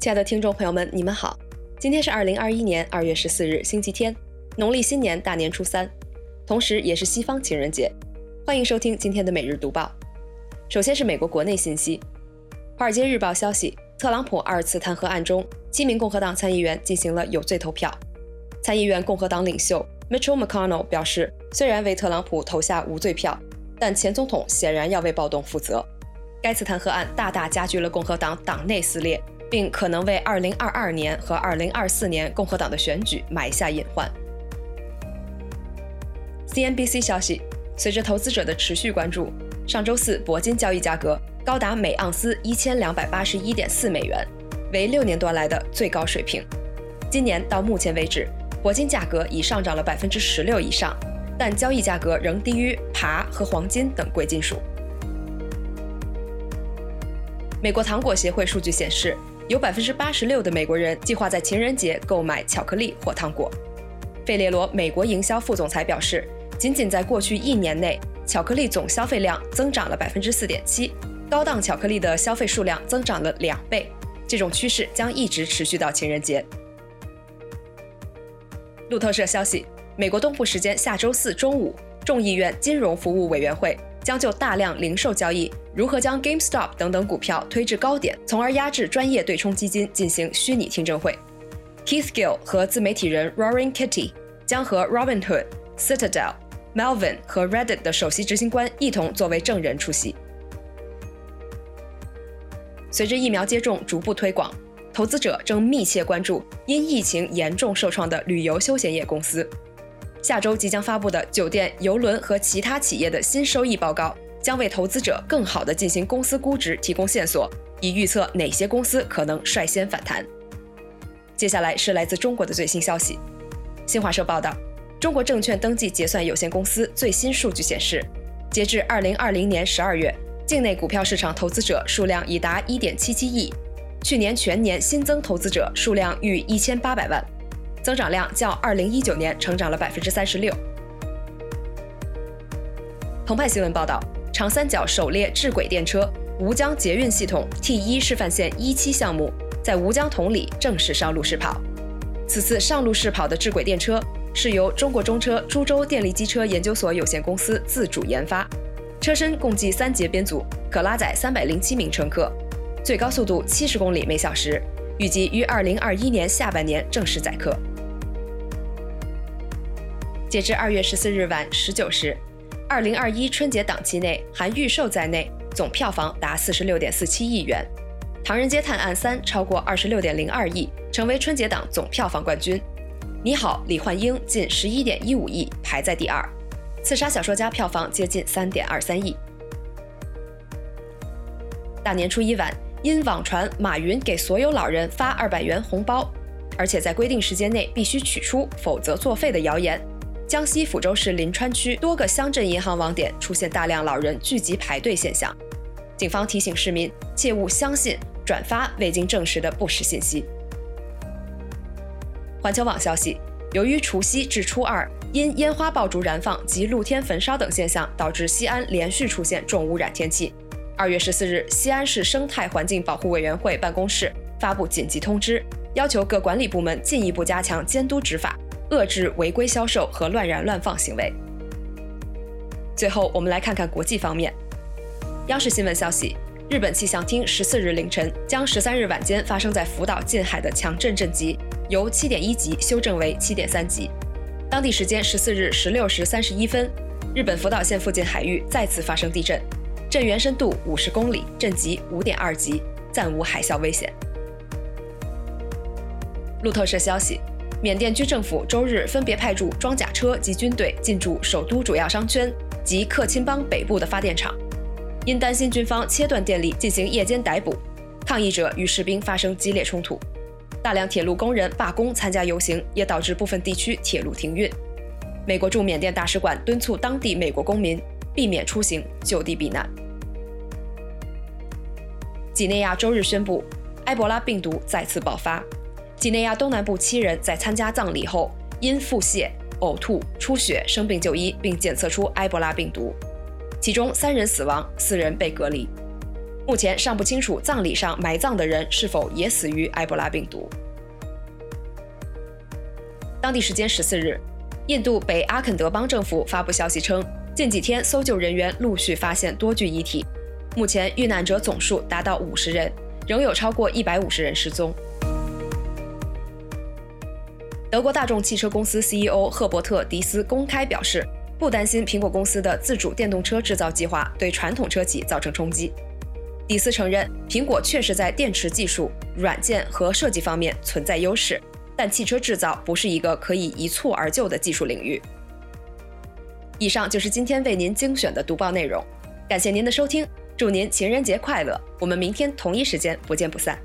亲爱的听众朋友们，你们好，今天是二零二一年二月十四日，星期天，农历新年大年初三，同时也是西方情人节。欢迎收听今天的每日读报。首先是美国国内信息，《华尔街日报》消息，特朗普二次弹劾案中，七名共和党参议员进行了有罪投票。参议院共和党领袖 Mitchell McConnell 表示，虽然为特朗普投下无罪票，但前总统显然要为暴动负责。该次弹劾案大大加剧了共和党党内撕裂。并可能为2022年和2024年共和党的选举埋下隐患。CNBC 消息，随着投资者的持续关注，上周四铂金交易价格高达每盎司1281.4美元，为六年多来的最高水平。今年到目前为止，铂金价格已上涨了百分之十六以上，但交易价格仍低于钯和黄金等贵金属。美国糖果协会数据显示。有百分之八十六的美国人计划在情人节购买巧克力或糖果。费列罗美国营销副总裁表示，仅仅在过去一年内，巧克力总消费量增长了百分之四点七，高档巧克力的消费数量增长了两倍。这种趋势将一直持续到情人节。路透社消息，美国东部时间下周四中午，众议院金融服务委员会。将就大量零售交易如何将 GameStop 等等股票推至高点，从而压制专业对冲基金进行虚拟听证会。Keith Gill 和自媒体人 Roaring Kitty 将和 Robinhood、Citadel、Melvin 和 Reddit 的首席执行官一同作为证人出席。随着疫苗接种逐步推广，投资者正密切关注因疫情严重受创的旅游休闲业公司。下周即将发布的酒店、邮轮和其他企业的新收益报告，将为投资者更好地进行公司估值提供线索，以预测哪些公司可能率先反弹。接下来是来自中国的最新消息。新华社报道，中国证券登记结算有限公司最新数据显示，截至2020年12月，境内股票市场投资者数量已达1.77亿，去年全年新增投资者数量逾1800万。增长量较二零一九年成长了百分之三十六。澎湃新闻报道，长三角首列智轨电车吴江捷运系统 T 一示范线一期项目在吴江同里正式上路试跑。此次上路试跑的智轨电车是由中国中车株洲电力机车研究所有限公司自主研发，车身共计三节编组，可拉载三百零七名乘客，最高速度七十公里每小时，预计于二零二一年下半年正式载客。截至二月十四日晚十九时，二零二一春节档期内含预售在内，总票房达四十六点四七亿元，《唐人街探案三》超过二十六点零二亿，成为春节档总票房冠军。《你好，李焕英》近十一点一五亿，排在第二，《刺杀小说家》票房接近三点二三亿。大年初一晚，因网传马云给所有老人发二百元红包，而且在规定时间内必须取出，否则作废的谣言。江西抚州市临川区多个乡镇银行网点出现大量老人聚集排队现象，警方提醒市民切勿相信、转发未经证实的不实信息。环球网消息，由于除夕至初二因烟花爆竹燃放及露天焚烧等现象，导致西安连续出现重污染天气。二月十四日，西安市生态环境保护委员会办公室发布紧急通知，要求各管理部门进一步加强监督执法。遏制违规销售和乱燃乱放行为。最后，我们来看看国际方面。央视新闻消息：日本气象厅十四日凌晨将十三日晚间发生在福岛近海的强震震级由七点一级修正为七点三级。当地时间十四日十六时三十一分，日本福岛县附近海域再次发生地震，震源深度五十公里，震级五点二级，暂无海啸危险。路透社消息。缅甸军政府周日分别派驻装甲车及军队进驻首都主要商圈及克钦邦北部的发电厂，因担心军方切断电力进行夜间逮捕，抗议者与士兵发生激烈冲突，大量铁路工人罢工参加游行，也导致部分地区铁路停运。美国驻缅甸大使馆敦促当地美国公民避免出行，就地避难。几内亚周日宣布，埃博拉病毒再次爆发。几内亚东南部七人在参加葬礼后因腹泻、呕吐、出血生病就医，并检测出埃博拉病毒，其中三人死亡，四人被隔离。目前尚不清楚葬礼上埋葬的人是否也死于埃博拉病毒。当地时间十四日，印度北阿肯德邦政府发布消息称，近几天搜救人员陆续发现多具遗体，目前遇难者总数达到五十人，仍有超过一百五十人失踪。德国大众汽车公司 CEO 赫伯特·迪斯公开表示，不担心苹果公司的自主电动车制造计划对传统车企造成冲击。迪斯承认，苹果确实在电池技术、软件和设计方面存在优势，但汽车制造不是一个可以一蹴而就的技术领域。以上就是今天为您精选的读报内容，感谢您的收听，祝您情人节快乐！我们明天同一时间不见不散。